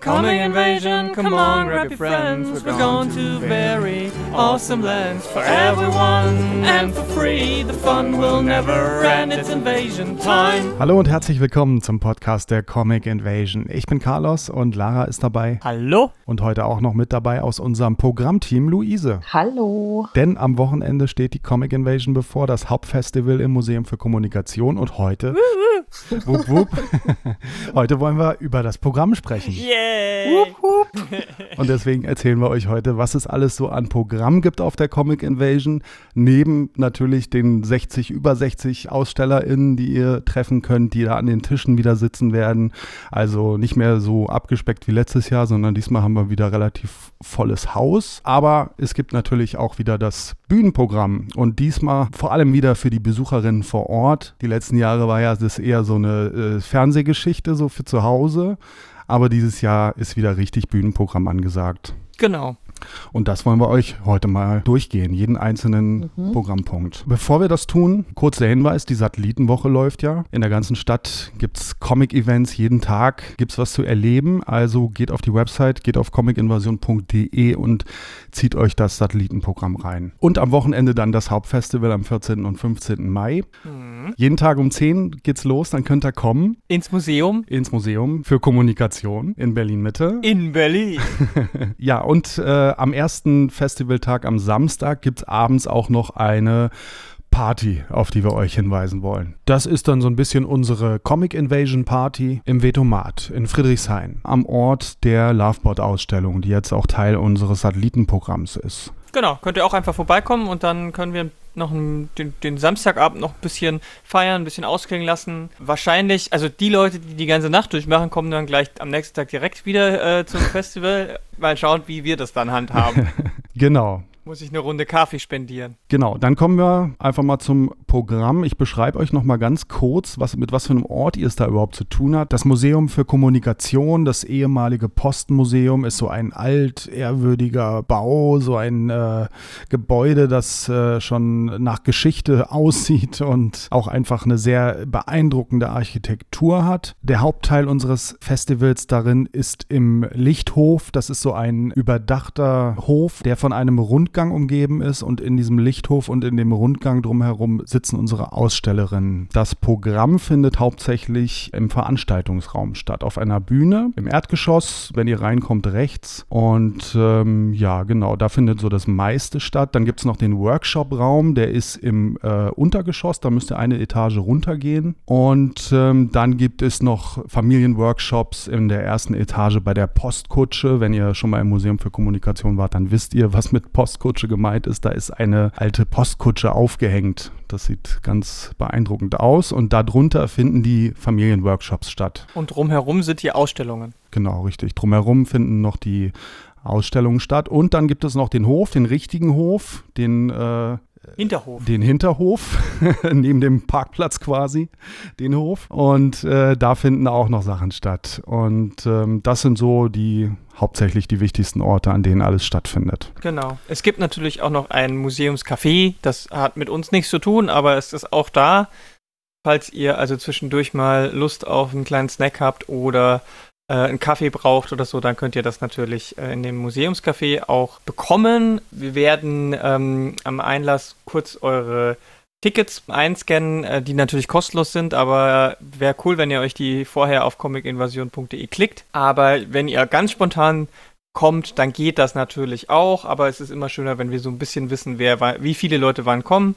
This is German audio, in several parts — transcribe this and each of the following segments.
Coming invasion, come on, grab your friends. We're going to very awesome lands for everyone and for free. The fun will never end. It's invasion time. Hallo und herzlich willkommen zum Podcast der Comic Invasion. Ich bin Carlos und Lara ist dabei. Hallo? Und heute auch noch mit dabei aus unserem Programmteam Luise. Hallo. Denn am Wochenende steht die Comic Invasion bevor, das Hauptfestival im Museum für Kommunikation. Und heute, wup, wup, heute wollen wir über das Programm sprechen. Yay! Und deswegen erzählen wir euch heute, was es alles so an Programm gibt auf der Comic Invasion. Neben natürlich den 60, über 60 AusstellerInnen, die ihr treffen könnt, die da an den Tischen wieder sitzen werden. Also nicht mehr so abgespeckt wie letztes Jahr, sondern diesmal haben wir wieder relativ volles Haus. Aber es gibt natürlich auch wieder das Bühnenprogramm und diesmal vor allem wieder für die Besucherinnen vor Ort. Die letzten Jahre war ja das eher so eine äh, Fernsehgeschichte, so für zu Hause. Aber dieses Jahr ist wieder richtig Bühnenprogramm angesagt. Genau. Und das wollen wir euch heute mal durchgehen, jeden einzelnen Mhm. Programmpunkt. Bevor wir das tun, kurzer Hinweis, die Satellitenwoche läuft ja. In der ganzen Stadt gibt es Comic-Events, jeden Tag gibt es was zu erleben. Also geht auf die Website, geht auf comicinvasion.de und zieht euch das Satellitenprogramm rein. Und am Wochenende dann das Hauptfestival am 14. und 15. Mai. Mhm. Jeden Tag um 10 geht's los, dann könnt ihr kommen Ins Museum ins Museum für Kommunikation in Berlin-Mitte. in Berlin. Ja, und äh, am ersten Festivaltag am Samstag gibt es abends auch noch eine Party, auf die wir euch hinweisen wollen. Das ist dann so ein bisschen unsere Comic Invasion Party im Vetomat in Friedrichshain, am Ort der Lovebot-Ausstellung, die jetzt auch Teil unseres Satellitenprogramms ist. Genau, könnt ihr auch einfach vorbeikommen und dann können wir noch einen, den, den Samstagabend noch ein bisschen feiern, ein bisschen ausklingen lassen. Wahrscheinlich, also die Leute, die die ganze Nacht durchmachen, kommen dann gleich am nächsten Tag direkt wieder äh, zum Festival. Mal schauen, wie wir das dann handhaben. Genau. Muss ich eine Runde Kaffee spendieren. Genau, dann kommen wir einfach mal zum Programm. Ich beschreibe euch noch mal ganz kurz, was, mit was für einem Ort ihr es da überhaupt zu tun hat. Das Museum für Kommunikation, das ehemalige Postenmuseum, ist so ein alt, ehrwürdiger Bau, so ein äh, Gebäude, das äh, schon nach Geschichte aussieht und auch einfach eine sehr beeindruckende Architektur hat. Der Hauptteil unseres Festivals darin ist im Lichthof. Das ist so ein überdachter Hof, der von einem Rundgang umgeben ist und in diesem Lichthof und in dem Rundgang drumherum sitzen unsere Ausstellerinnen. Das Programm findet hauptsächlich im Veranstaltungsraum statt, auf einer Bühne im Erdgeschoss, wenn ihr reinkommt rechts. Und ähm, ja, genau, da findet so das meiste statt. Dann gibt es noch den Workshop-Raum, der ist im äh, Untergeschoss, da müsst ihr eine Etage runtergehen. Und ähm, dann gibt es noch Familienworkshops in der ersten Etage bei der Postkutsche. Wenn ihr schon mal im Museum für Kommunikation wart, dann wisst ihr, was mit Postkutsche gemeint ist. Da ist eine alte Postkutsche aufgehängt. Das sieht ganz beeindruckend aus. Und darunter finden die Familienworkshops statt. Und drumherum sind die Ausstellungen. Genau, richtig. Drumherum finden noch die Ausstellungen statt. Und dann gibt es noch den Hof, den richtigen Hof, den, äh, Hinterhof. den Hinterhof, neben dem Parkplatz quasi, den Hof. Und äh, da finden auch noch Sachen statt. Und ähm, das sind so die hauptsächlich die wichtigsten Orte, an denen alles stattfindet. Genau. Es gibt natürlich auch noch ein Museumscafé. Das hat mit uns nichts zu tun, aber es ist auch da. Falls ihr also zwischendurch mal Lust auf einen kleinen Snack habt oder äh, einen Kaffee braucht oder so, dann könnt ihr das natürlich äh, in dem Museumscafé auch bekommen. Wir werden ähm, am Einlass kurz eure Tickets einscannen, äh, die natürlich kostenlos sind, aber wäre cool, wenn ihr euch die vorher auf comicinvasion.de klickt. Aber wenn ihr ganz spontan kommt, dann geht das natürlich auch, aber es ist immer schöner, wenn wir so ein bisschen wissen, wer wa- wie viele Leute wann kommen.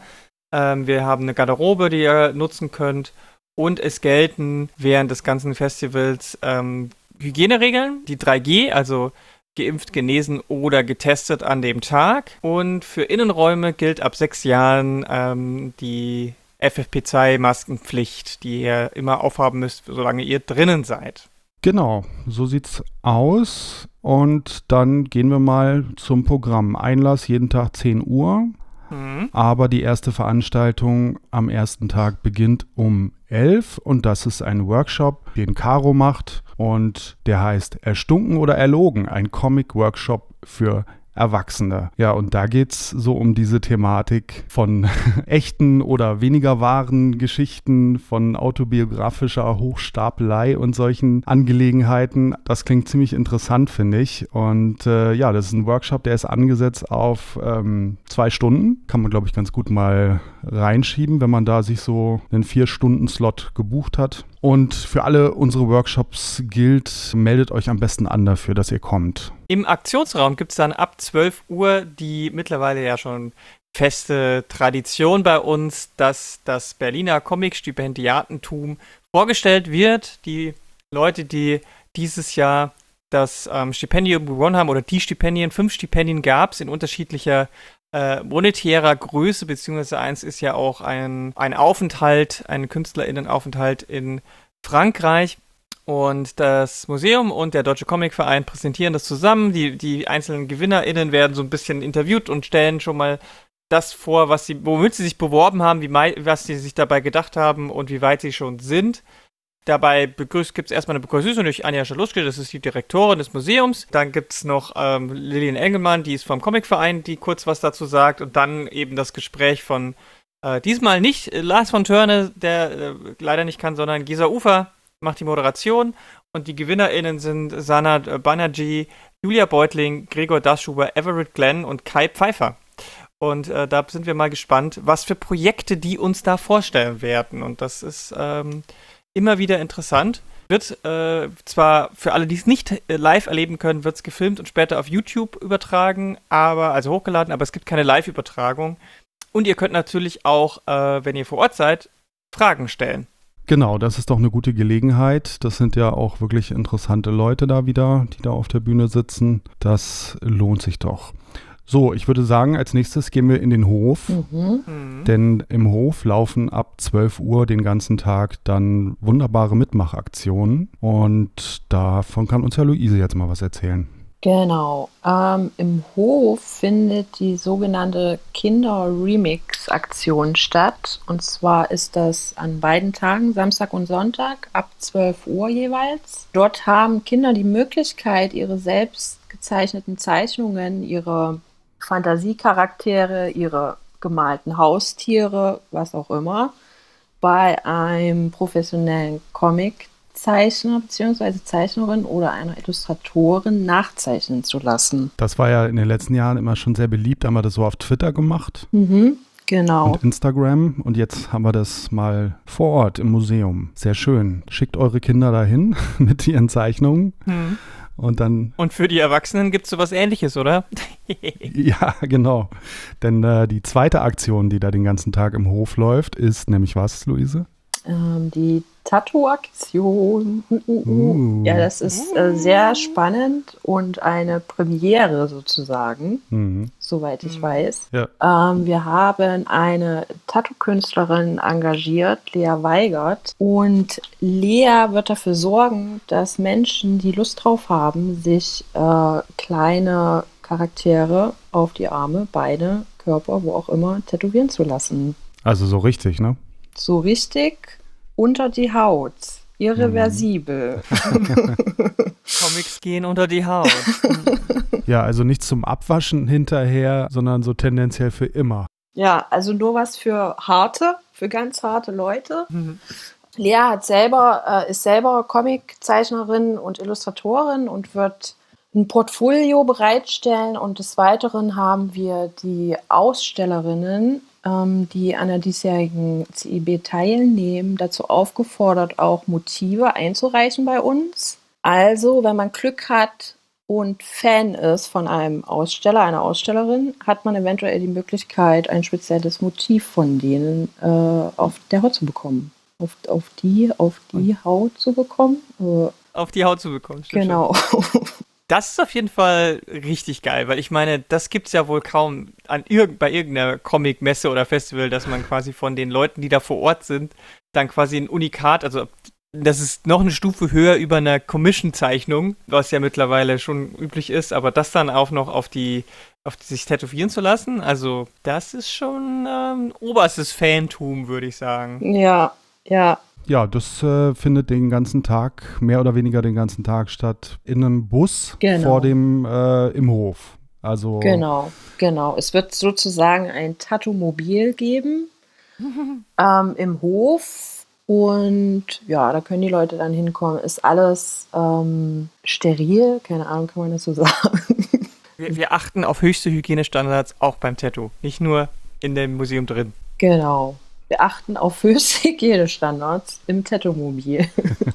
Ähm, wir haben eine Garderobe, die ihr nutzen könnt und es gelten während des ganzen Festivals ähm, Hygieneregeln, die 3G, also geimpft, genesen oder getestet an dem Tag. Und für Innenräume gilt ab sechs Jahren ähm, die FFP2-Maskenpflicht, die ihr immer aufhaben müsst, solange ihr drinnen seid. Genau, so sieht's aus. Und dann gehen wir mal zum Programm. Einlass jeden Tag 10 Uhr. Mhm. Aber die erste Veranstaltung am ersten Tag beginnt um 11 und das ist ein Workshop, den Caro macht und der heißt Erstunken oder Erlogen, ein Comic-Workshop für Erwachsene. Ja, und da geht es so um diese Thematik von echten oder weniger wahren Geschichten, von autobiografischer Hochstapelei und solchen Angelegenheiten. Das klingt ziemlich interessant, finde ich. Und äh, ja, das ist ein Workshop, der ist angesetzt auf ähm, zwei Stunden. Kann man, glaube ich, ganz gut mal reinschieben, wenn man da sich so einen Vier-Stunden-Slot gebucht hat. Und für alle unsere Workshops gilt, meldet euch am besten an dafür, dass ihr kommt. Im Aktionsraum gibt es dann ab 12 Uhr die mittlerweile ja schon feste Tradition bei uns, dass das Berliner Comic-Stipendiatentum vorgestellt wird. Die Leute, die dieses Jahr das ähm, Stipendium gewonnen haben oder die Stipendien, fünf Stipendien gab es in unterschiedlicher äh, monetärer Größe, beziehungsweise eins ist ja auch ein, ein Aufenthalt, ein KünstlerInnenaufenthalt in Frankreich. Und das Museum und der Deutsche Comicverein präsentieren das zusammen. Die, die einzelnen GewinnerInnen werden so ein bisschen interviewt und stellen schon mal das vor, was sie, womit sie sich beworben haben, wie, was sie sich dabei gedacht haben und wie weit sie schon sind. Dabei gibt es erstmal eine Begrüßung durch Anja Schaluschke, das ist die Direktorin des Museums. Dann gibt es noch ähm, Lilian Engelmann, die ist vom Comicverein, die kurz was dazu sagt. Und dann eben das Gespräch von äh, diesmal nicht äh, Lars von Törne, der äh, leider nicht kann, sondern Gisa Ufer macht die Moderation. Und die GewinnerInnen sind Sanat äh, Banerjee, Julia Beutling, Gregor Daschuber, Everett Glenn und Kai Pfeiffer. Und äh, da sind wir mal gespannt, was für Projekte die uns da vorstellen werden. Und das ist ähm, immer wieder interessant. Wird äh, zwar für alle, die es nicht äh, live erleben können, wird es gefilmt und später auf YouTube übertragen, aber also hochgeladen, aber es gibt keine Live-Übertragung. Und ihr könnt natürlich auch, äh, wenn ihr vor Ort seid, Fragen stellen. Genau, das ist doch eine gute Gelegenheit. Das sind ja auch wirklich interessante Leute da wieder, die da auf der Bühne sitzen. Das lohnt sich doch. So, ich würde sagen, als nächstes gehen wir in den Hof, mhm. mhm. denn im Hof laufen ab 12 Uhr den ganzen Tag dann wunderbare Mitmachaktionen und davon kann uns ja Luise jetzt mal was erzählen. Genau. Ähm, Im Hof findet die sogenannte Kinder-Remix-Aktion statt. Und zwar ist das an beiden Tagen, Samstag und Sonntag, ab 12 Uhr jeweils. Dort haben Kinder die Möglichkeit, ihre selbst gezeichneten Zeichnungen, ihre Fantasiecharaktere, ihre gemalten Haustiere, was auch immer, bei einem professionellen Comiczeichner bzw. Zeichnerin oder einer Illustratorin nachzeichnen zu lassen. Das war ja in den letzten Jahren immer schon sehr beliebt, haben wir das so auf Twitter gemacht. Mhm. Genau. Und Instagram. Und jetzt haben wir das mal vor Ort im Museum. Sehr schön. Schickt eure Kinder dahin mit ihren Zeichnungen. Mhm. Und dann. Und für die Erwachsenen gibt es sowas ähnliches, oder? ja, genau. Denn äh, die zweite Aktion, die da den ganzen Tag im Hof läuft, ist nämlich was, Luise? Ähm, die Tattoo-Aktion. Uh. Ja, das ist äh, sehr spannend und eine Premiere sozusagen, mhm. soweit ich mhm. weiß. Ja. Ähm, wir haben eine Tattoo-Künstlerin engagiert, Lea Weigert. Und Lea wird dafür sorgen, dass Menschen, die Lust drauf haben, sich äh, kleine Charaktere auf die Arme, Beine, Körper, wo auch immer, tätowieren zu lassen. Also so richtig, ne? So richtig unter die Haut. Irreversibel. Mhm. Comics gehen unter die Haut. ja, also nicht zum Abwaschen hinterher, sondern so tendenziell für immer. Ja, also nur was für harte, für ganz harte Leute. Mhm. Lea hat selber, äh, ist selber Comiczeichnerin und Illustratorin und wird ein Portfolio bereitstellen. Und des Weiteren haben wir die Ausstellerinnen die an der diesjährigen CIB teilnehmen, dazu aufgefordert, auch Motive einzureichen bei uns. Also, wenn man Glück hat und Fan ist von einem Aussteller, einer Ausstellerin, hat man eventuell die Möglichkeit, ein spezielles Motiv von denen äh, auf der Haut zu bekommen. Auf, auf die, auf die Haut zu bekommen. Äh, auf die Haut zu bekommen. Genau. Das ist auf jeden Fall richtig geil, weil ich meine, das gibt es ja wohl kaum an irg bei irgendeiner Comic-Messe oder Festival, dass man quasi von den Leuten, die da vor Ort sind, dann quasi ein Unikat, also das ist noch eine Stufe höher über einer Commission-Zeichnung, was ja mittlerweile schon üblich ist, aber das dann auch noch auf die, auf die sich tätowieren zu lassen, also das ist schon ähm, oberstes Fantum, würde ich sagen. Ja, ja, ja, das äh, findet den ganzen Tag, mehr oder weniger den ganzen Tag statt, in einem Bus genau. vor dem, äh, im Hof. Also Genau, genau. Es wird sozusagen ein Tattoo-Mobil geben ähm, im Hof. Und ja, da können die Leute dann hinkommen. Ist alles ähm, steril, keine Ahnung, kann man das so sagen. Wir, wir achten auf höchste Hygienestandards auch beim Tattoo, nicht nur in dem Museum drin. Genau. Wir achten auf höchste Hygienestandards im Tattoo-Mobil.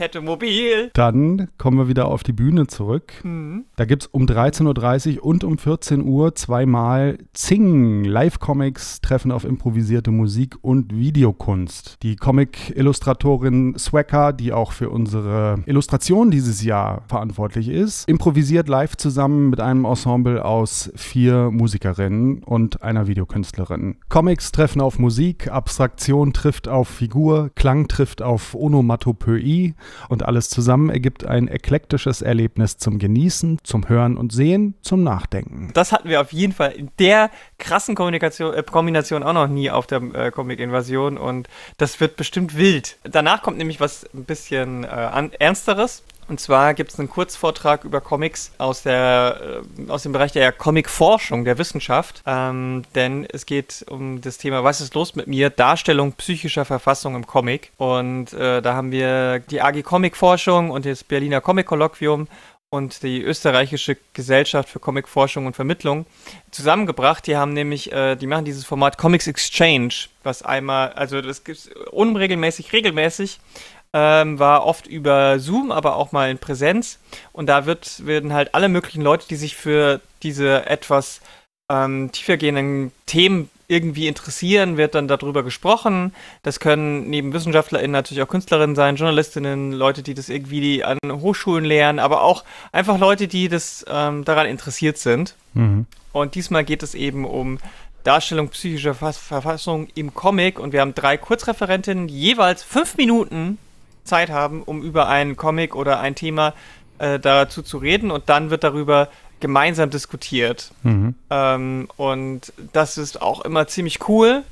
Tattoo-Mobil. Dann kommen wir wieder auf die Bühne zurück. Mhm. Da gibt es um 13.30 Uhr und um 14 Uhr zweimal Zing. Live-Comics treffen auf improvisierte Musik und Videokunst. Die Comic-Illustratorin Swacker, die auch für unsere Illustration dieses Jahr verantwortlich ist, improvisiert live zusammen mit einem Ensemble aus vier Musikerinnen und einer Videokünstlerin. Comics treffen auf Musik, Abstraktion trifft auf Figur, Klang trifft auf Onomatopoeie und alles zusammen ergibt ein eklektisches Erlebnis zum Genießen, zum Hören und Sehen, zum Nachdenken. Das hatten wir auf jeden Fall in der krassen Kommunikation, äh, Kombination auch noch nie auf der äh, Comic-Invasion und das wird bestimmt wild. Danach kommt nämlich was ein bisschen äh, Ernsteres. Und zwar gibt es einen Kurzvortrag über Comics aus, der, äh, aus dem Bereich der Comic-Forschung, der Wissenschaft. Ähm, denn es geht um das Thema Was ist los mit mir? Darstellung psychischer Verfassung im Comic. Und äh, da haben wir die AG Comic-Forschung und das Berliner Comic-Kolloquium und die österreichische Gesellschaft für Comicforschung und Vermittlung zusammengebracht. Die haben nämlich, äh, die machen dieses Format Comics Exchange, was einmal, also das gibt es unregelmäßig, regelmäßig, ähm, war oft über Zoom, aber auch mal in Präsenz. Und da wird, werden halt alle möglichen Leute, die sich für diese etwas ähm, tiefergehenden Themen irgendwie interessieren, wird dann darüber gesprochen. Das können neben WissenschaftlerInnen natürlich auch Künstlerinnen sein, Journalistinnen, Leute, die das irgendwie an Hochschulen lehren, aber auch einfach Leute, die das ähm, daran interessiert sind. Mhm. Und diesmal geht es eben um Darstellung psychischer Verfass- Verfassung im Comic und wir haben drei Kurzreferentinnen, jeweils fünf Minuten Zeit haben, um über einen Comic oder ein Thema äh, dazu zu reden und dann wird darüber gemeinsam diskutiert. Mhm. Ähm, und das ist auch immer ziemlich cool.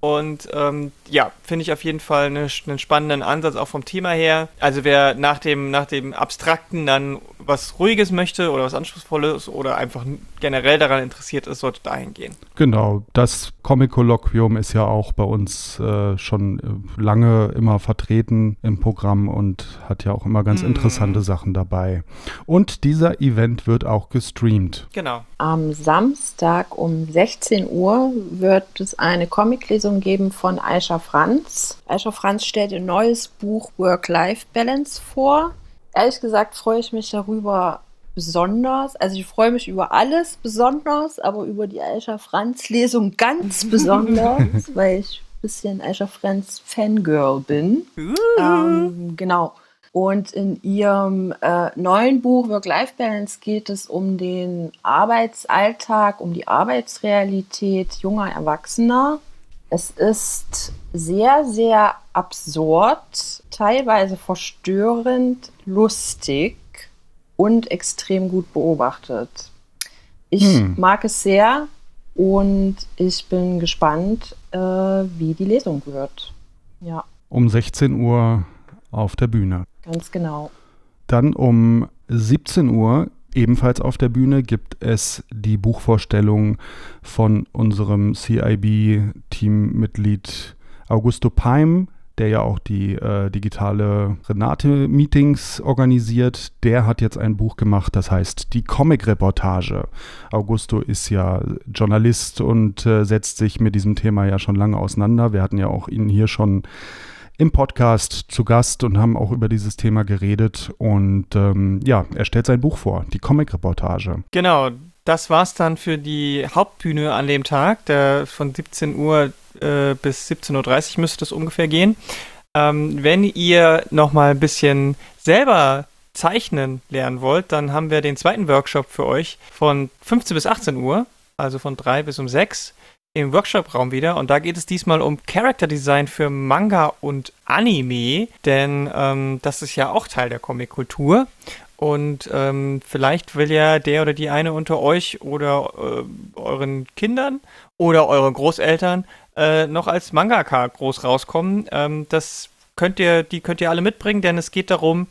Und ähm, ja, finde ich auf jeden Fall eine, einen spannenden Ansatz, auch vom Thema her. Also wer nach dem, nach dem Abstrakten dann was Ruhiges möchte oder was Anspruchsvolles oder einfach generell daran interessiert ist, sollte dahin gehen. Genau, das Comic-Kolloquium ist ja auch bei uns äh, schon äh, lange immer vertreten im Programm und hat ja auch immer ganz Mhm. interessante Sachen dabei. Und dieser Event wird auch gestreamt. Genau. Am Samstag um 16 Uhr wird es eine Comiclesung geben von Aisha Franz. Aisha Franz stellt ihr neues Buch Work-Life-Balance vor. Ehrlich gesagt freue ich mich darüber besonders. Also ich freue mich über alles besonders, aber über die Aisha Franz Lesung ganz besonders, weil ich ein bisschen Aisha Franz Fangirl bin. Ähm, genau. Und in ihrem äh, neuen Buch Work-Life-Balance geht es um den Arbeitsalltag, um die Arbeitsrealität junger Erwachsener. Es ist sehr, sehr absurd, teilweise verstörend, lustig und extrem gut beobachtet. Ich Hm. mag es sehr und ich bin gespannt, äh, wie die Lesung wird. Ja, Um 16 Uhr auf der Bühne. ganz genau. Dann um 17 Uhr ebenfalls auf der Bühne gibt es die Buchvorstellung von unserem CIB-Teammitglied Augusto Peim, der ja auch die äh, digitale Renate-Meetings organisiert. Der hat jetzt ein Buch gemacht, das heißt Die Comic-Reportage. Augusto ist ja Journalist und äh, setzt sich mit diesem Thema ja schon lange auseinander. Wir hatten ja auch ihn hier schon im Podcast zu Gast und haben auch über dieses Thema geredet. Und ähm, ja, er stellt sein Buch vor, die Comic-Reportage. Genau, das war's dann für die Hauptbühne an dem Tag. Der von 17 Uhr äh, bis 17.30 Uhr müsste es ungefähr gehen. Ähm, wenn ihr noch mal ein bisschen selber zeichnen lernen wollt, dann haben wir den zweiten Workshop für euch von 15 bis 18 Uhr, also von 3 bis um 6 im Workshop-Raum wieder. Und da geht es diesmal um Character Design für Manga und Anime, denn ähm, das ist ja auch Teil der Comic-Kultur. Und ähm, vielleicht will ja der oder die eine unter euch oder äh, euren Kindern oder euren Großeltern äh, noch als Mangaka groß rauskommen. Ähm, das könnt ihr, die könnt ihr alle mitbringen, denn es geht darum,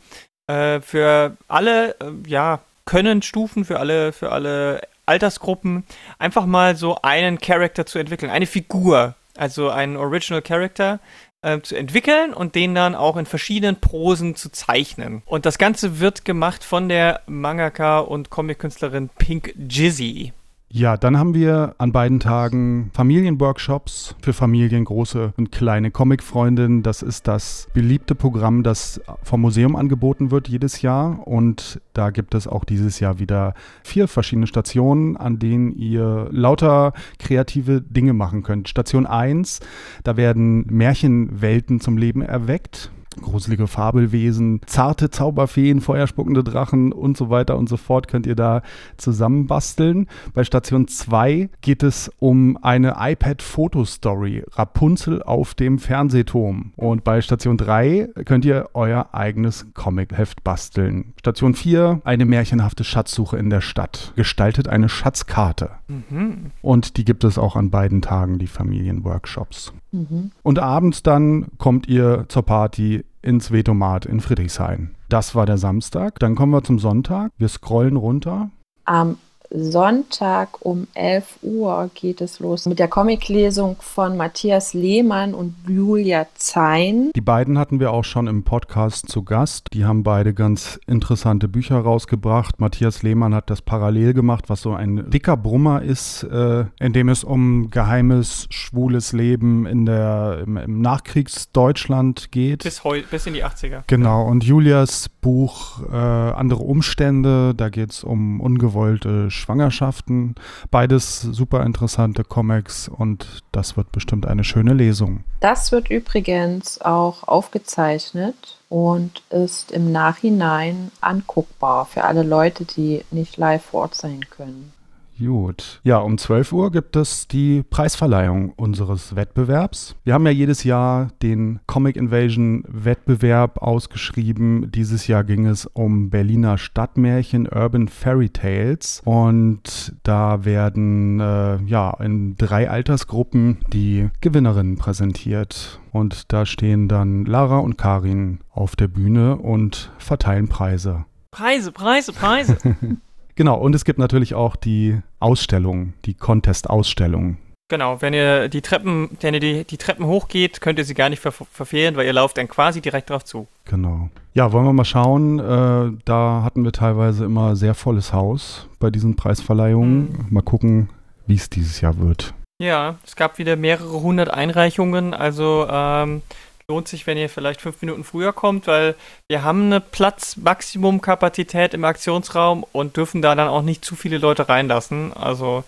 äh, für alle, äh, ja, Können-Stufen, für alle, für alle Altersgruppen einfach mal so einen Charakter zu entwickeln, eine Figur, also einen Original Character äh, zu entwickeln und den dann auch in verschiedenen Posen zu zeichnen. Und das Ganze wird gemacht von der Mangaka und Comic-Künstlerin Pink Jizzy. Ja, dann haben wir an beiden Tagen Familienworkshops für Familien, große und kleine Comicfreundinnen. Das ist das beliebte Programm, das vom Museum angeboten wird jedes Jahr. Und da gibt es auch dieses Jahr wieder vier verschiedene Stationen, an denen ihr lauter kreative Dinge machen könnt. Station 1, da werden Märchenwelten zum Leben erweckt gruselige Fabelwesen, zarte Zauberfeen, feuerspuckende Drachen und so weiter und so fort könnt ihr da zusammenbasteln. Bei Station 2 geht es um eine iPad-Fotostory, Rapunzel auf dem Fernsehturm. Und bei Station 3 könnt ihr euer eigenes Comic-Heft basteln. Station 4, eine märchenhafte Schatzsuche in der Stadt. Gestaltet eine Schatzkarte. Mhm. Und die gibt es auch an beiden Tagen, die Familienworkshops. Mhm. Und abends dann kommt ihr zur Party ins Vetomat in Friedrichshain. Das war der Samstag. Dann kommen wir zum Sonntag. Wir scrollen runter. Am Sonntag um 11 Uhr geht es los mit der Comiclesung von Matthias Lehmann und Julia Zein. Die beiden hatten wir auch schon im Podcast zu Gast. Die haben beide ganz interessante Bücher rausgebracht. Matthias Lehmann hat das parallel gemacht, was so ein dicker Brummer ist, äh, in dem es um geheimes, schwules Leben in der, im, im Nachkriegsdeutschland geht. Bis, heu, bis in die 80er. Genau. Und Julias Buch äh, Andere Umstände, da geht es um ungewollte Schwangerschaften. Beides super interessante Comics und das wird bestimmt eine schöne Lesung. Das wird übrigens auch aufgezeichnet und ist im Nachhinein anguckbar für alle Leute, die nicht live vor Ort sein können. Gut. Ja, um 12 Uhr gibt es die Preisverleihung unseres Wettbewerbs. Wir haben ja jedes Jahr den Comic Invasion Wettbewerb ausgeschrieben. Dieses Jahr ging es um Berliner Stadtmärchen Urban Fairy Tales und da werden äh, ja in drei Altersgruppen die Gewinnerinnen präsentiert. Und da stehen dann Lara und Karin auf der Bühne und verteilen Preise. Preise, Preise, Preise. Genau, und es gibt natürlich auch die Ausstellung, die Contest-Ausstellung. Genau, wenn ihr die Treppen, wenn ihr die, die Treppen hochgeht, könnt ihr sie gar nicht ver verfehlen, weil ihr lauft dann quasi direkt drauf zu. Genau. Ja, wollen wir mal schauen. Äh, da hatten wir teilweise immer sehr volles Haus bei diesen Preisverleihungen. Mhm. Mal gucken, wie es dieses Jahr wird. Ja, es gab wieder mehrere hundert Einreichungen, also ähm, lohnt sich, wenn ihr vielleicht fünf Minuten früher kommt, weil wir haben eine Platzmaximumkapazität im Aktionsraum und dürfen da dann auch nicht zu viele Leute reinlassen. Also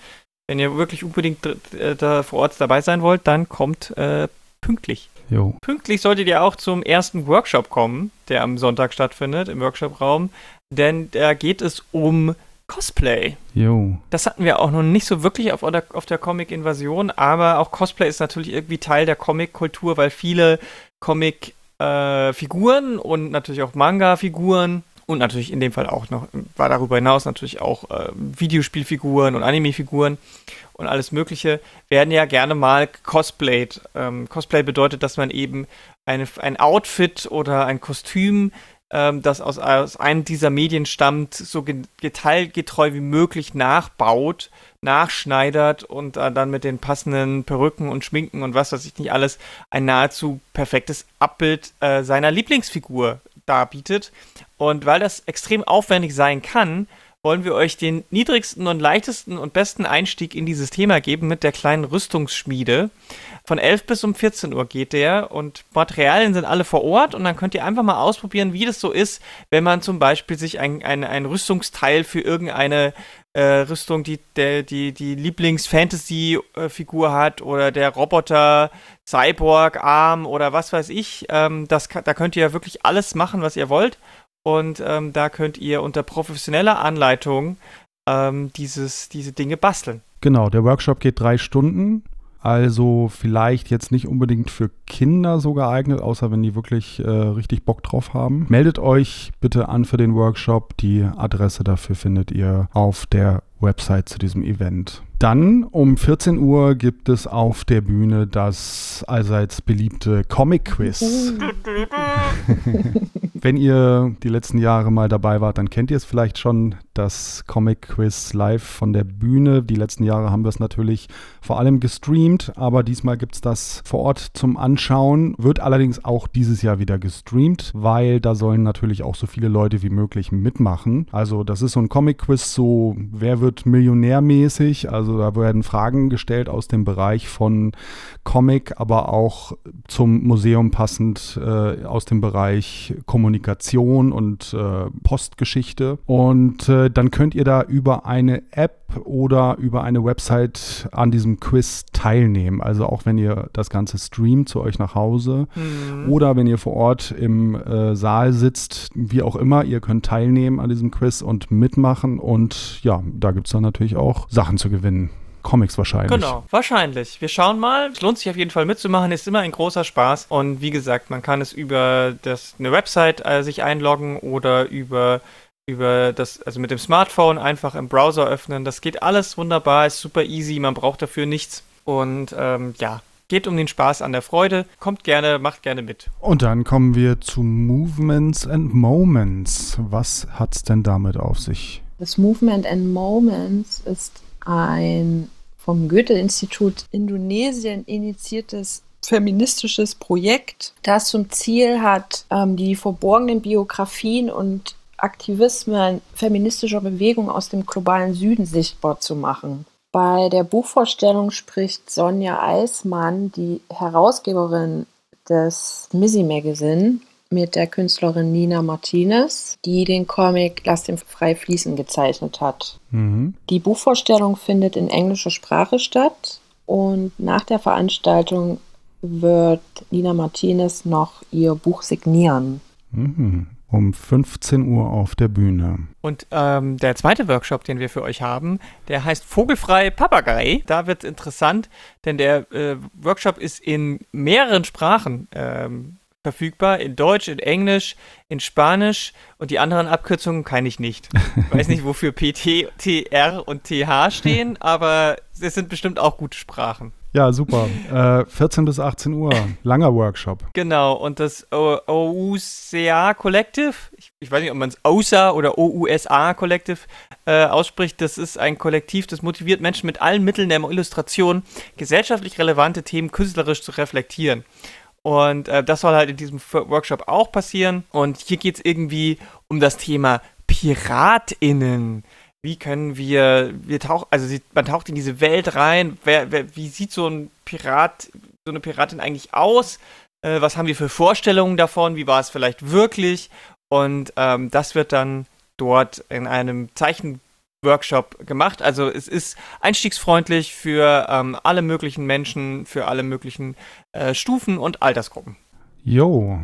wenn ihr wirklich unbedingt äh, da vor Ort dabei sein wollt, dann kommt äh, pünktlich. Jo. Pünktlich solltet ihr auch zum ersten Workshop kommen, der am Sonntag stattfindet im Workshop-Raum, denn da geht es um Cosplay. Jo. Das hatten wir auch noch nicht so wirklich auf der, auf der Comic-Invasion, aber auch Cosplay ist natürlich irgendwie Teil der Comic-Kultur, weil viele Comic-Figuren äh, und natürlich auch Manga-Figuren und natürlich in dem Fall auch noch, war darüber hinaus natürlich auch äh, Videospielfiguren und Anime-Figuren und alles Mögliche, werden ja gerne mal cosplayed. Ähm, Cosplay bedeutet, dass man eben eine, ein Outfit oder ein Kostüm ähm, das aus, aus einem dieser Medien stammt, so detailgetreu wie möglich nachbaut, nachschneidert und äh, dann mit den passenden Perücken und Schminken und was weiß ich nicht alles ein nahezu perfektes Abbild äh, seiner Lieblingsfigur darbietet. Und weil das extrem aufwendig sein kann, wollen wir euch den niedrigsten und leichtesten und besten Einstieg in dieses Thema geben mit der kleinen Rüstungsschmiede. Von 11 bis um 14 Uhr geht der und Materialien sind alle vor Ort und dann könnt ihr einfach mal ausprobieren, wie das so ist, wenn man zum Beispiel sich ein, ein, ein Rüstungsteil für irgendeine äh, Rüstung, die der, die, die Lieblings-Fantasy-Figur hat oder der Roboter, Cyborg-Arm oder was weiß ich. Ähm, das, da könnt ihr ja wirklich alles machen, was ihr wollt. Und ähm, da könnt ihr unter professioneller Anleitung ähm, dieses, diese Dinge basteln. Genau, der Workshop geht drei Stunden. Also vielleicht jetzt nicht unbedingt für Kinder so geeignet, außer wenn die wirklich äh, richtig Bock drauf haben. Meldet euch bitte an für den Workshop. Die Adresse dafür findet ihr auf der Website zu diesem Event. Dann um 14 Uhr gibt es auf der Bühne das allseits beliebte Comic Quiz. Wenn ihr die letzten Jahre mal dabei wart, dann kennt ihr es vielleicht schon. das Comic Quiz live von der Bühne. Die letzten Jahre haben wir es natürlich vor allem gestreamt, aber diesmal gibt es das vor Ort zum Anschauen. Wird allerdings auch dieses Jahr wieder gestreamt, weil da sollen natürlich auch so viele Leute wie möglich mitmachen. Also das ist so ein Comic Quiz, so wer wird millionärmäßig. Also da werden Fragen gestellt aus dem Bereich von Comic, aber auch zum Museum passend äh, aus dem Bereich Kommunikation und äh, Postgeschichte. Und äh, dann könnt ihr da über eine App oder über eine Website an diesem Quiz teilnehmen. Also auch wenn ihr das Ganze streamt zu euch nach Hause mhm. oder wenn ihr vor Ort im äh, Saal sitzt, wie auch immer, ihr könnt teilnehmen an diesem Quiz und mitmachen. Und ja, da gibt es dann natürlich auch Sachen zu gewinnen. Comics wahrscheinlich. Genau, wahrscheinlich. Wir schauen mal. Es lohnt sich auf jeden Fall mitzumachen, ist immer ein großer Spaß. Und wie gesagt, man kann es über das, eine Website äh, sich einloggen oder über, über das, also mit dem Smartphone einfach im Browser öffnen. Das geht alles wunderbar, ist super easy, man braucht dafür nichts. Und ähm, ja, geht um den Spaß an der Freude. Kommt gerne, macht gerne mit. Und dann kommen wir zu Movements and Moments. Was hat es denn damit auf sich? Das Movement and Moments ist ein vom Goethe-Institut Indonesien initiiertes feministisches Projekt, das zum Ziel hat, ähm, die verborgenen Biografien und Aktivismen feministischer Bewegung aus dem globalen Süden sichtbar zu machen. Bei der Buchvorstellung spricht Sonja Eismann, die Herausgeberin des Missy Magazine, mit der Künstlerin Nina Martinez, die den Comic Lass den frei fließen gezeichnet hat. Mhm. Die Buchvorstellung findet in englischer Sprache statt und nach der Veranstaltung wird Nina Martinez noch ihr Buch signieren. Mhm. Um 15 Uhr auf der Bühne. Und ähm, der zweite Workshop, den wir für euch haben, der heißt Vogelfrei Papagei. Da wird es interessant, denn der äh, Workshop ist in mehreren Sprachen ähm, verfügbar in Deutsch, in Englisch, in Spanisch und die anderen Abkürzungen kann ich nicht. Ich weiß nicht, wofür PT, TR und TH stehen, aber es sind bestimmt auch gute Sprachen. Ja, super. Äh, 14 bis 18 Uhr, langer Workshop. Genau, und das OUCA Collective, ich, ich, weiß nicht, ob man es OUSA oder OUSA Collective äh, ausspricht, das ist ein Kollektiv, das motiviert Menschen mit allen Mitteln der Illustration, gesellschaftlich relevante Themen künstlerisch zu reflektieren. Und äh, das soll halt in diesem Workshop auch passieren. Und hier geht es irgendwie um das Thema PiratInnen. Wie können wir, wir tauchen, also sie, man taucht in diese Welt rein. Wer, wer, wie sieht so ein Pirat, so eine Piratin eigentlich aus? Äh, was haben wir für Vorstellungen davon? Wie war es vielleicht wirklich? Und ähm, das wird dann dort in einem Zeichen Workshop gemacht. Also es ist einstiegsfreundlich für ähm, alle möglichen Menschen, für alle möglichen äh, Stufen und Altersgruppen. Jo,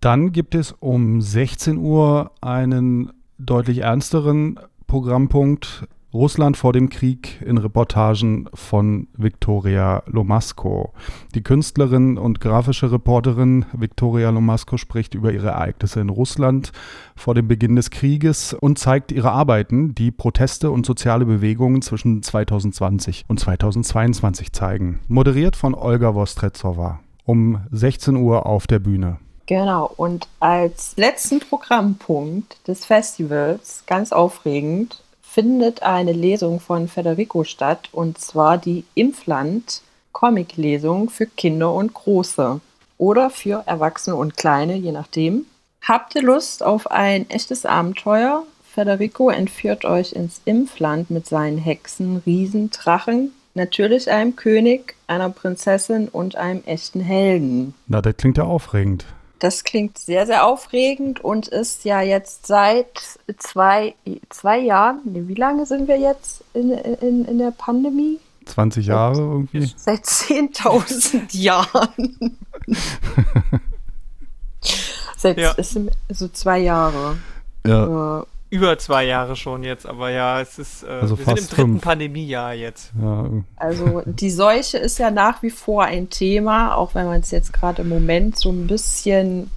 dann gibt es um 16 Uhr einen deutlich ernsteren Programmpunkt Russland vor dem Krieg in Reportagen von Victoria Lomasco. Die Künstlerin und grafische Reporterin Victoria Lomasco spricht über ihre Ereignisse in Russland vor dem Beginn des Krieges und zeigt ihre Arbeiten, die Proteste und soziale Bewegungen zwischen 2020 und 2022 zeigen. Moderiert von Olga Vostretsova um 16 Uhr auf der Bühne. Genau, und als letzten Programmpunkt des Festivals, ganz aufregend, findet eine Lesung von Federico statt, und zwar die Impfland Comic-Lesung für Kinder und Große oder für Erwachsene und Kleine, je nachdem. Habt ihr Lust auf ein echtes Abenteuer? Federico entführt euch ins Impfland mit seinen Hexen, Riesen, Drachen, natürlich einem König, einer Prinzessin und einem echten Helden. Na, das klingt ja aufregend. Das klingt sehr, sehr aufregend und ist ja jetzt seit zwei, zwei Jahren, wie lange sind wir jetzt in, in, in der Pandemie? 20 Jahre seit, irgendwie? Seit 10.000 Jahren. seit ja. so zwei Jahre. Ja. Über zwei Jahre schon jetzt, aber ja, es ist, äh, also wir sind im dritten fünf. Pandemiejahr jetzt. Ja. Also die Seuche ist ja nach wie vor ein Thema, auch wenn man es jetzt gerade im Moment so ein bisschen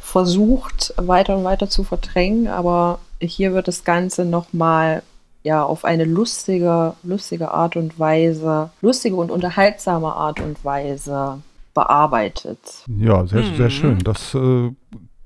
versucht, weiter und weiter zu verdrängen, aber hier wird das Ganze nochmal ja, auf eine lustige, lustige Art und Weise, lustige und unterhaltsame Art und Weise bearbeitet. Ja, sehr, mhm. sehr schön. Das äh,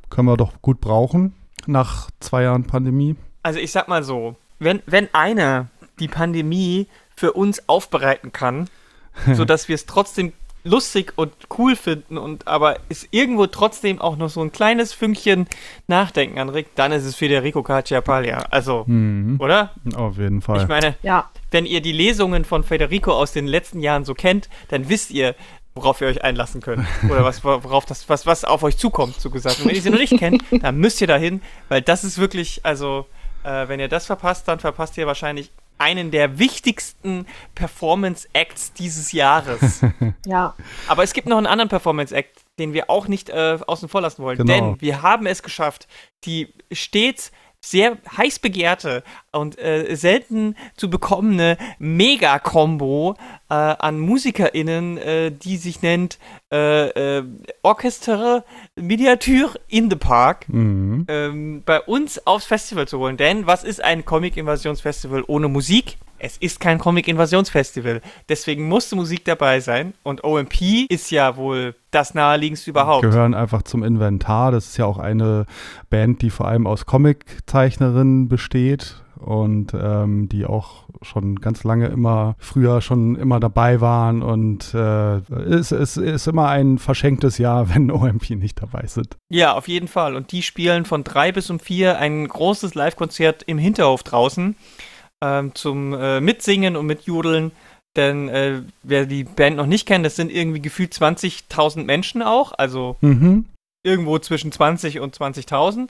können wir doch gut brauchen nach zwei Jahren Pandemie. Also ich sag mal so, wenn, wenn einer die Pandemie für uns aufbereiten kann, sodass wir es trotzdem lustig und cool finden und aber es irgendwo trotzdem auch noch so ein kleines Fünkchen Nachdenken anregt, dann ist es Federico Cacciapaglia. Also, Mhm. oder? Auf jeden Fall. Ich meine, Ja, wenn ihr die Lesungen von Federico aus den letzten Jahren so kennt, dann wisst ihr, worauf ihr euch einlassen könnt. Oder was, worauf das, was, was auf euch zukommt, so gesagt. Und wenn ihr sie noch nicht kennt, dann müsst ihr dahin, weil das ist wirklich, also, äh, wenn ihr das verpasst, dann verpasst ihr wahrscheinlich einen der wichtigsten Performance-Acts dieses Jahres. ja. Aber es gibt noch einen anderen Performance-Act, den wir auch nicht äh, außen vor lassen wollen. Genau. Denn wir haben es geschafft, die stets sehr heiß begehrte und äh, selten zu bekommene Mega-Kombo äh, an MusikerInnen, äh, die sich nennt äh, äh, Orchestre Miniature in the Park, Mhm. ähm, bei uns aufs Festival zu holen. Denn was ist ein Comic-Invasionsfestival ohne Musik? Es ist kein Comic-Invasionsfestival. Deswegen musste Musik dabei sein. Und OMP ist ja wohl das naheliegendste überhaupt. Gehören einfach zum Inventar. Das ist ja auch eine Band, die vor allem aus Comiczeichnerinnen besteht und ähm, die auch schon ganz lange immer früher schon immer dabei waren und äh, es, es ist immer ein verschenktes Jahr, wenn OMP nicht dabei sind. Ja, auf jeden Fall. Und die spielen von drei bis um vier ein großes Live-Konzert im Hinterhof draußen ähm, zum äh, Mitsingen und Mitjodeln. Denn äh, wer die Band noch nicht kennt, das sind irgendwie gefühlt 20.000 Menschen auch. Also Mhm. irgendwo zwischen 20 und 20.000.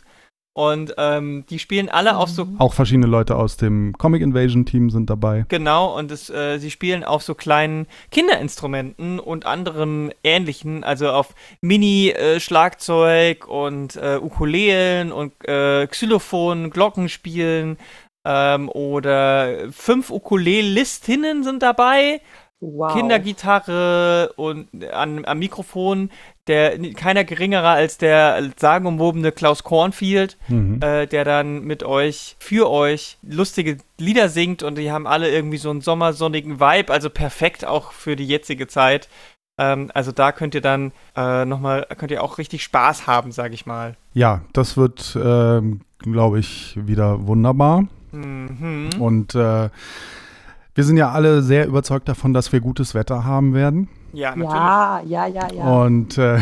Und ähm, die spielen alle auf so Auch verschiedene Leute aus dem Comic Invasion Team sind dabei. Genau, und es, äh, sie spielen auf so kleinen Kinderinstrumenten und anderem ähnlichen, also auf Mini-Schlagzeug und äh, Ukulelen und äh, Xylophon, Glockenspielen ähm, oder fünf Ukulelistinnen sind dabei, Wow. Kindergitarre und an, am Mikrofon der keiner geringerer als der sagenumwobene Klaus Kornfield Mhm. äh, der dann mit euch, für euch lustige Lieder singt und die haben alle irgendwie so einen sommersonnigen Vibe, also perfekt auch für die jetzige Zeit. Ähm, also da könnt ihr dann äh, nochmal, könnt ihr auch richtig Spaß haben, sag ich mal. Ja, das wird, ähm, glaube ich, wieder wunderbar. Mhm. Und äh, wir sind ja alle sehr überzeugt davon, dass wir gutes Wetter haben werden. Ja, natürlich. Ja, ja, ja, ja. Und, äh,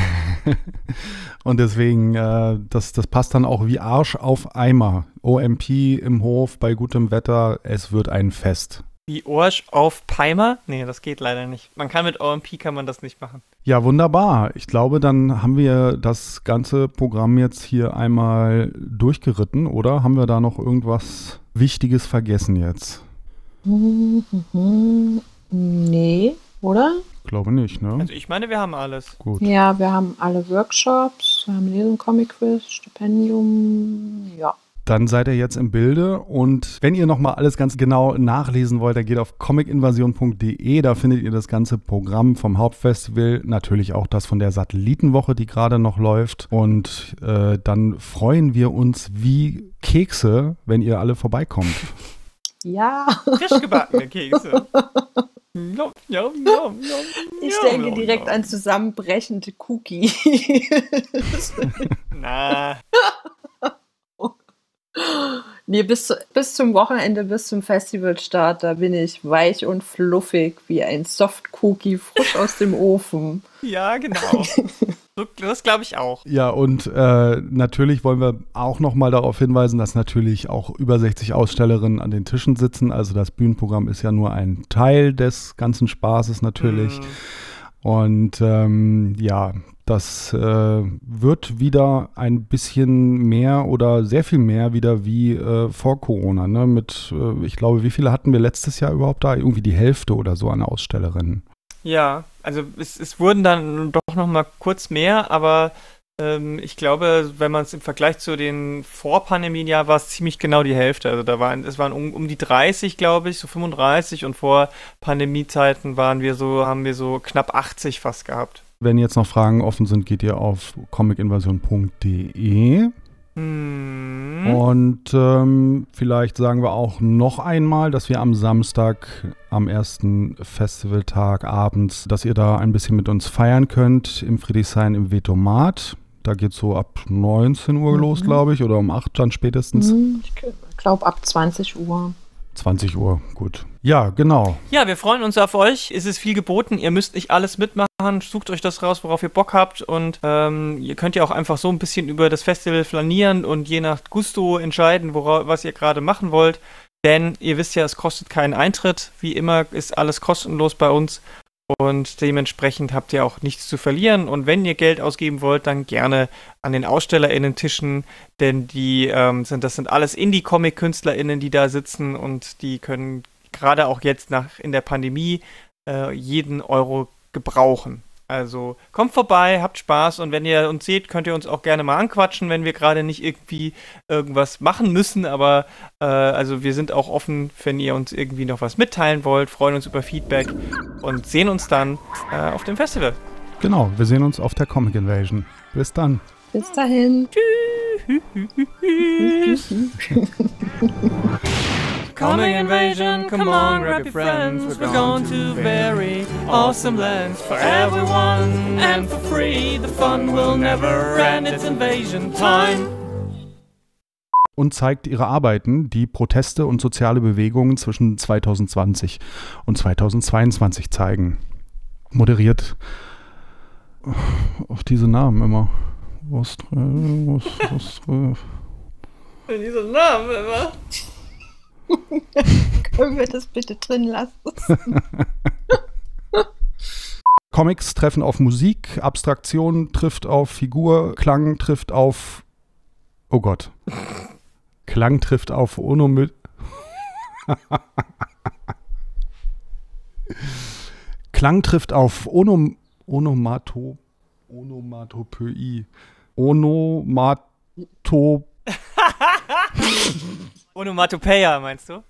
und deswegen, äh, das, das passt dann auch wie Arsch auf Eimer. OMP im Hof bei gutem Wetter, es wird ein Fest. Wie Orsch auf Peimer? Nee, das geht leider nicht. Man kann mit OMP kann man das nicht machen. Ja, wunderbar. Ich glaube, dann haben wir das ganze Programm jetzt hier einmal durchgeritten, oder? Haben wir da noch irgendwas Wichtiges vergessen jetzt? Nee, oder? Glaube nicht, ne? Also ich meine, wir haben alles. Gut. Ja, wir haben alle Workshops, wir haben Lesen Comic Quiz, Stipendium, ja. Dann seid ihr jetzt im Bilde und wenn ihr nochmal alles ganz genau nachlesen wollt, dann geht auf comicinvasion.de, da findet ihr das ganze Programm vom Hauptfestival, natürlich auch das von der Satellitenwoche, die gerade noch läuft und äh, dann freuen wir uns wie Kekse, wenn ihr alle vorbeikommt. Ja, Frisch gebackene Kekse. Nom, nom, nom, ich denke direkt an zusammenbrechende Cookie. Na, nee, bis, bis zum Wochenende, bis zum Festivalstart, da bin ich weich und fluffig wie ein Soft-Cookie frisch aus dem Ofen. ja, genau. Das glaube ich auch. Ja, und äh, natürlich wollen wir auch nochmal darauf hinweisen, dass natürlich auch über 60 Ausstellerinnen an den Tischen sitzen. Also das Bühnenprogramm ist ja nur ein Teil des ganzen Spaßes natürlich. Mm. Und ähm, ja, das äh, wird wieder ein bisschen mehr oder sehr viel mehr wieder wie äh, vor Corona. Ne? Mit, äh, ich glaube, wie viele hatten wir letztes Jahr überhaupt da? Irgendwie die Hälfte oder so an Ausstellerinnen. Ja, also es, es wurden dann doch noch mal kurz mehr, aber ähm, ich glaube, wenn man es im Vergleich zu den Vorpandemien-Jahr war es ziemlich genau die Hälfte. Also da waren es waren um, um die 30, glaube ich, so 35 und vor Pandemiezeiten waren wir so, haben wir so knapp 80 fast gehabt. Wenn jetzt noch Fragen offen sind, geht ihr auf comicinvasion.de. Hm. Und ähm, vielleicht sagen wir auch noch einmal, dass wir am Samstag, am ersten Festivaltag abends, dass ihr da ein bisschen mit uns feiern könnt im Friedrichshain im Vetomat. Da geht so ab 19 Uhr mhm. los, glaube ich, oder um 8 dann spätestens. Mhm, ich glaube ab 20 Uhr. 20 Uhr, gut. Ja, genau. Ja, wir freuen uns auf euch. Es ist viel geboten. Ihr müsst nicht alles mitmachen. Sucht euch das raus, worauf ihr Bock habt. Und ähm, ihr könnt ja auch einfach so ein bisschen über das Festival flanieren und je nach Gusto entscheiden, was ihr gerade machen wollt. Denn ihr wisst ja, es kostet keinen Eintritt. Wie immer ist alles kostenlos bei uns. Und dementsprechend habt ihr auch nichts zu verlieren. Und wenn ihr Geld ausgeben wollt, dann gerne an den AusstellerInnen-Tischen, denn die ähm, sind, das sind alles Indie-Comic-KünstlerInnen, die da sitzen und die können gerade auch jetzt nach in der Pandemie äh, jeden Euro gebrauchen. Also kommt vorbei, habt Spaß und wenn ihr uns seht, könnt ihr uns auch gerne mal anquatschen, wenn wir gerade nicht irgendwie irgendwas machen müssen. Aber äh, also wir sind auch offen, wenn ihr uns irgendwie noch was mitteilen wollt, freuen uns über Feedback und sehen uns dann äh, auf dem Festival. Genau, wir sehen uns auf der Comic Invasion. Bis dann. Bis dahin. Tschüss. Coming invasion, come on, grab your friends. We're going to very awesome lands for everyone and for free. The fun will never end, it's invasion time. Und zeigt ihre Arbeiten, die Proteste und soziale Bewegungen zwischen 2020 und 2022 zeigen. Moderiert auf diese Namen immer. Was, was, was, diese Namen immer. Können wir das bitte drin lassen? Comics treffen auf Musik, Abstraktion trifft auf Figur, Klang trifft auf. Oh Gott. Klang trifft auf Onomö. Klang trifft auf Onom Onomato Onomatopöi. Onomatop Onomatopeia, meinst du?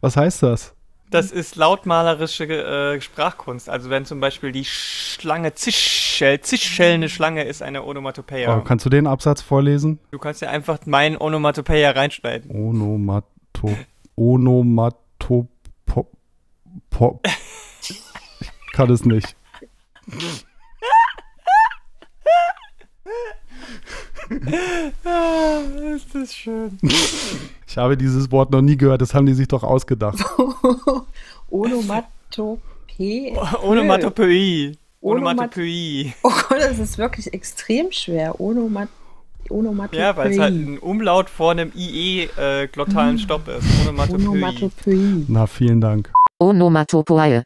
Was heißt das? Das ist lautmalerische äh, Sprachkunst. Also wenn zum Beispiel die Schlange zischelt, zischelnde Schlange ist eine Onomatopeia. Oh, kannst du den Absatz vorlesen? Du kannst ja einfach meinen Onomatopeia reinschneiden. Onomato... Onomatop... Po, ich kann es nicht. Ah, ist das schön. Ich habe dieses Wort noch nie gehört, das haben die sich doch ausgedacht. Onomatopee. Onomatopöi. Onomatopöi. Oh Gott, das ist wirklich extrem schwer. Onomat Onomatopöi. Ja, weil es halt ein Umlaut vor einem IE-glottalen äh, Stopp ist. Onomatopöi. Onomatopöi. Na, vielen Dank. Onomatopoeie.